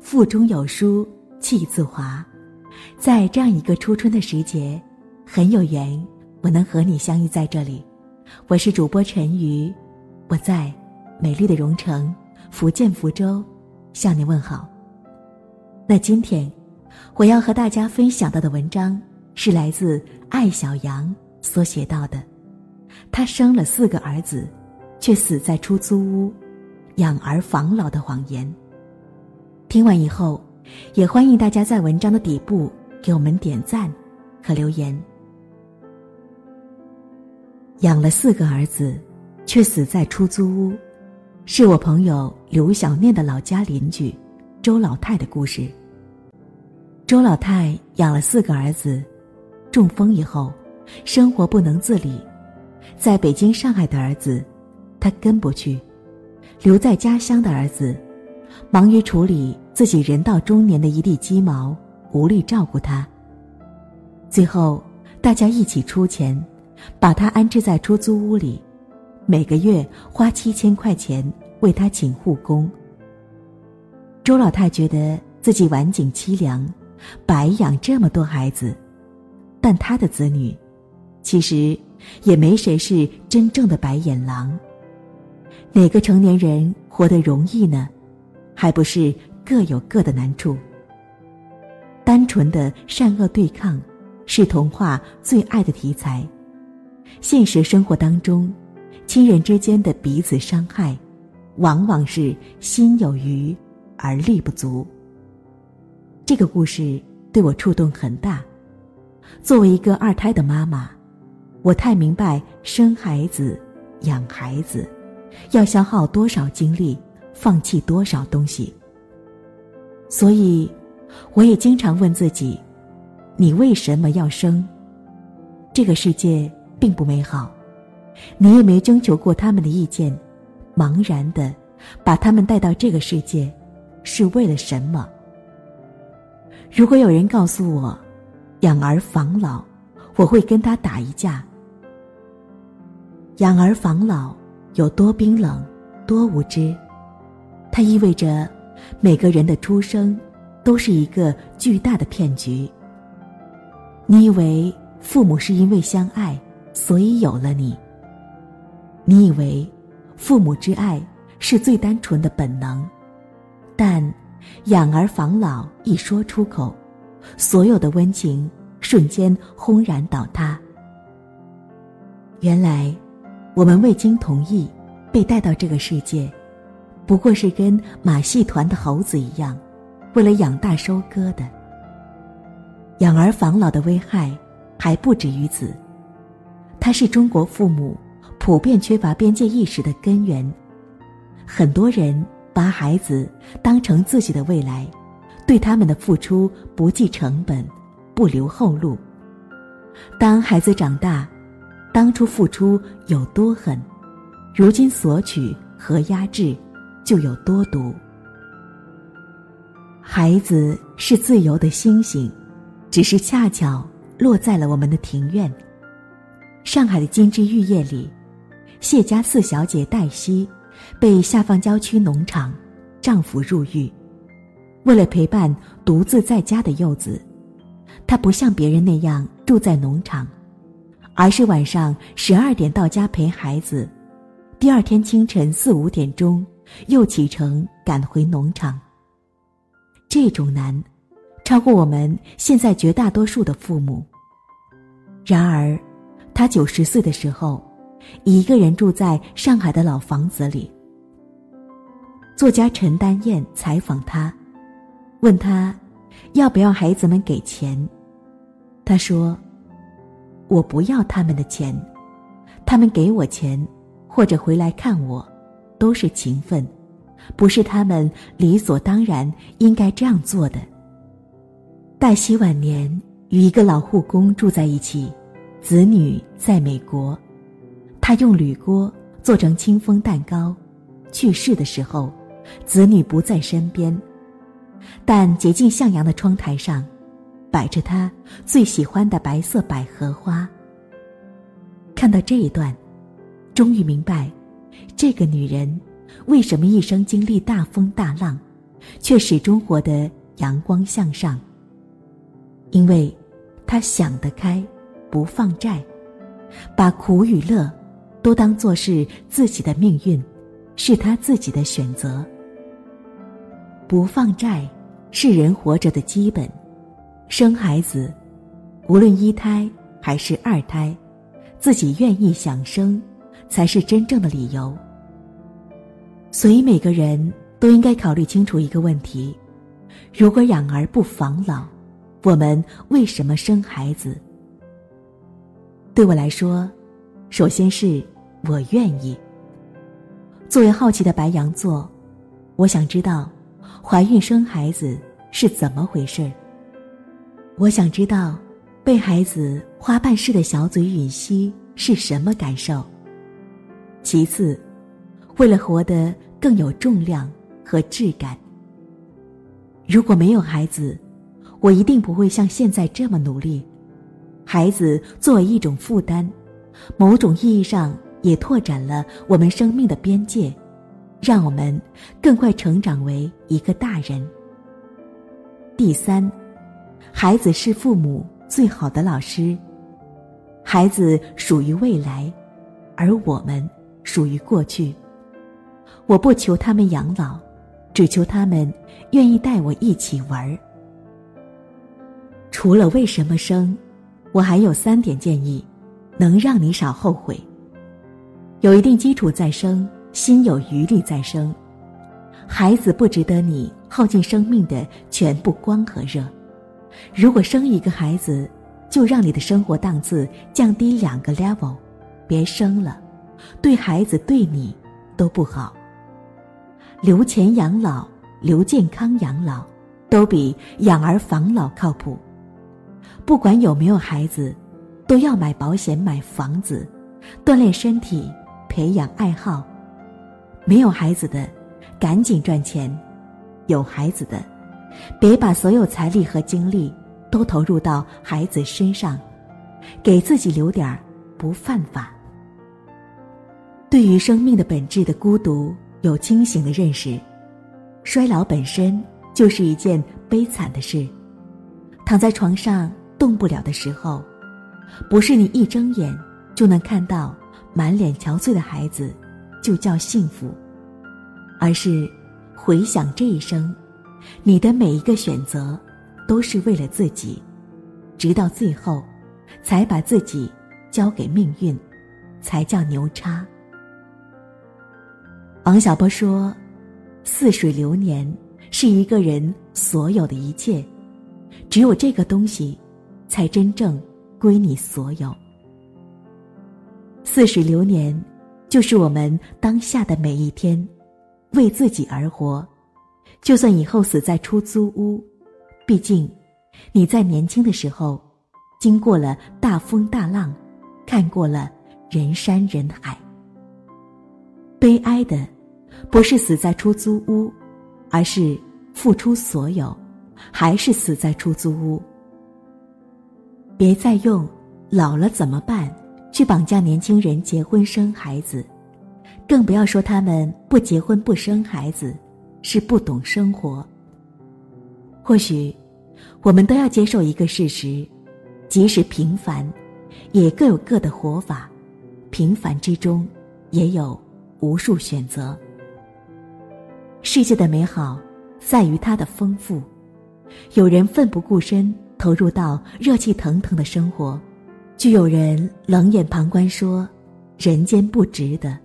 腹中有书气自华，在这样一个初春的时节，很有缘，我能和你相遇在这里。我是主播陈瑜，我在美丽的蓉城福建福州向你问好。那今天我要和大家分享到的文章是来自艾小羊所写到的。他生了四个儿子，却死在出租屋，养儿防老的谎言。听完以后，也欢迎大家在文章的底部给我们点赞和留言。养了四个儿子，却死在出租屋，是我朋友刘小念的老家邻居周老太的故事。周老太养了四个儿子，中风以后，生活不能自理，在北京、上海的儿子，他跟不去，留在家乡的儿子。忙于处理自己人到中年的一地鸡毛，无力照顾他。最后，大家一起出钱，把他安置在出租屋里，每个月花七千块钱为他请护工。周老太觉得自己晚景凄凉，白养这么多孩子，但他的子女，其实也没谁是真正的白眼狼。哪个成年人活得容易呢？还不是各有各的难处。单纯的善恶对抗，是童话最爱的题材。现实生活当中，亲人之间的彼此伤害，往往是心有余而力不足。这个故事对我触动很大。作为一个二胎的妈妈，我太明白生孩子、养孩子，要消耗多少精力。放弃多少东西？所以，我也经常问自己：你为什么要生？这个世界并不美好，你也没征求过他们的意见，茫然的把他们带到这个世界，是为了什么？如果有人告诉我，养儿防老，我会跟他打一架。养儿防老有多冰冷，多无知。它意味着，每个人的出生，都是一个巨大的骗局。你以为父母是因为相爱，所以有了你。你以为，父母之爱是最单纯的本能，但“养儿防老”一说出口，所有的温情瞬间轰然倒塌。原来，我们未经同意，被带到这个世界。不过是跟马戏团的猴子一样，为了养大收割的。养儿防老的危害还不止于此，它是中国父母普遍缺乏边界意识的根源。很多人把孩子当成自己的未来，对他们的付出不计成本，不留后路。当孩子长大，当初付出有多狠，如今索取和压制。就有多毒。孩子是自由的星星，只是恰巧落在了我们的庭院。上海的金枝玉叶里，谢家四小姐黛西被下放郊区农场，丈夫入狱。为了陪伴独自在家的幼子，她不像别人那样住在农场，而是晚上十二点到家陪孩子，第二天清晨四五点钟。又启程赶回农场。这种难，超过我们现在绝大多数的父母。然而，他九十岁的时候，一个人住在上海的老房子里。作家陈丹燕采访他，问他要不要孩子们给钱。他说：“我不要他们的钱，他们给我钱，或者回来看我。”都是情分，不是他们理所当然应该这样做的。黛西晚年与一个老护工住在一起，子女在美国，他用铝锅做成清风蛋糕。去世的时候，子女不在身边，但洁净向阳的窗台上，摆着他最喜欢的白色百合花。看到这一段，终于明白。这个女人为什么一生经历大风大浪，却始终活得阳光向上？因为，她想得开，不放债，把苦与乐都当作是自己的命运，是她自己的选择。不放债是人活着的基本，生孩子，无论一胎还是二胎，自己愿意想生，才是真正的理由。所以每个人都应该考虑清楚一个问题：如果养儿不防老，我们为什么生孩子？对我来说，首先是我愿意。作为好奇的白羊座，我想知道。怀孕生孩子是怎么回事儿？我想知道，被孩子花瓣似的小嘴吮吸是什么感受。其次，为了活得更有重量和质感。如果没有孩子，我一定不会像现在这么努力。孩子作为一种负担，某种意义上也拓展了我们生命的边界。让我们更快成长为一个大人。第三，孩子是父母最好的老师。孩子属于未来，而我们属于过去。我不求他们养老，只求他们愿意带我一起玩儿。除了为什么生，我还有三点建议，能让你少后悔。有一定基础再生。心有余力再生，孩子不值得你耗尽生命的全部光和热。如果生一个孩子，就让你的生活档次降低两个 level，别生了，对孩子对你都不好。留钱养老，留健康养老，都比养儿防老靠谱。不管有没有孩子，都要买保险、买房子，锻炼身体，培养爱好。没有孩子的，赶紧赚钱；有孩子的，别把所有财力和精力都投入到孩子身上，给自己留点儿不犯法。对于生命的本质的孤独有清醒的认识，衰老本身就是一件悲惨的事。躺在床上动不了的时候，不是你一睁眼就能看到满脸憔悴的孩子。就叫幸福，而是回想这一生，你的每一个选择都是为了自己，直到最后，才把自己交给命运，才叫牛叉。王小波说：“似水流年是一个人所有的一切，只有这个东西，才真正归你所有。似水流年。”就是我们当下的每一天，为自己而活。就算以后死在出租屋，毕竟，你在年轻的时候，经过了大风大浪，看过了人山人海。悲哀的，不是死在出租屋，而是付出所有，还是死在出租屋。别再用“老了怎么办”。去绑架年轻人结婚生孩子，更不要说他们不结婚不生孩子，是不懂生活。或许，我们都要接受一个事实：即使平凡，也各有各的活法；平凡之中，也有无数选择。世界的美好，在于它的丰富。有人奋不顾身投入到热气腾腾的生活。就有人冷眼旁观，说：“人间不值得。”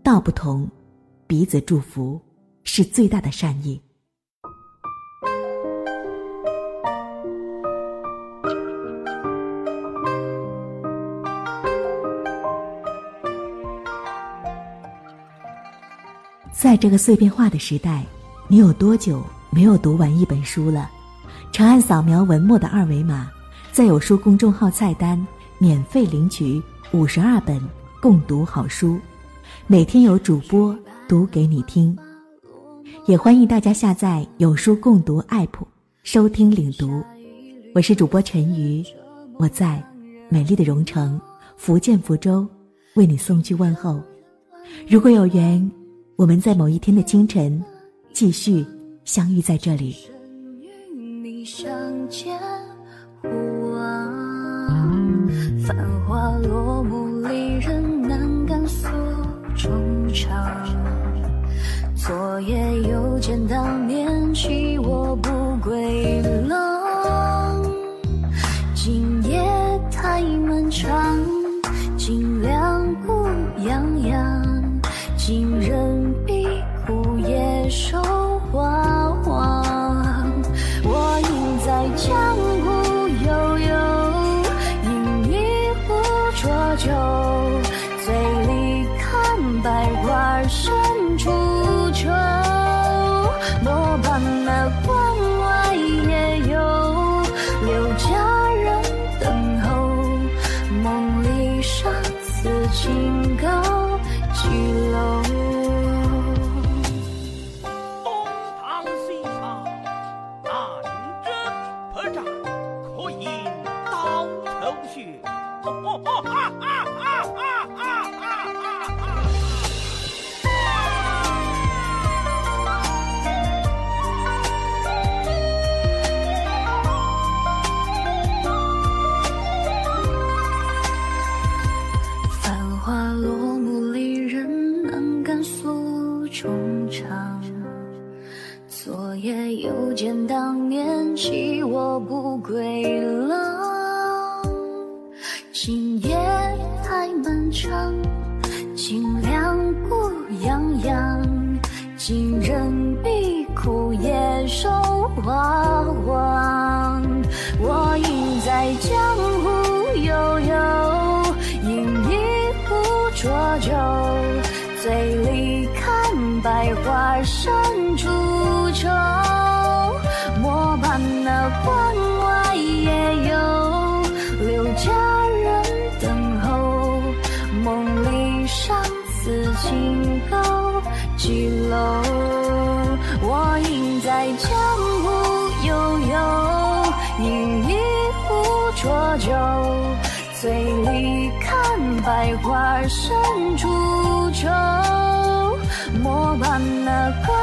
道不同，彼此祝福，是最大的善意。在这个碎片化的时代，你有多久没有读完一本书了？长按扫描文末的二维码。在有书公众号菜单免费领取五十二本共读好书，每天有主播读给你听。也欢迎大家下载有书共读 APP 收听领读。我是主播陈瑜，我在美丽的蓉城福建福州为你送去问候。如果有缘，我们在某一天的清晨，继续相遇在这里。繁华落幕，离人难敢诉衷肠。昨夜又见当年弃我不归郎，衷肠昨夜又见当年弃我不归郎今夜太漫长今两股痒痒今人比枯叶瘦花黄百花深处愁。莫把那关外。也有留佳人等候，梦里上此情高几楼？我应在江湖悠悠，饮一壶浊酒，醉里看百花深处莫把那关。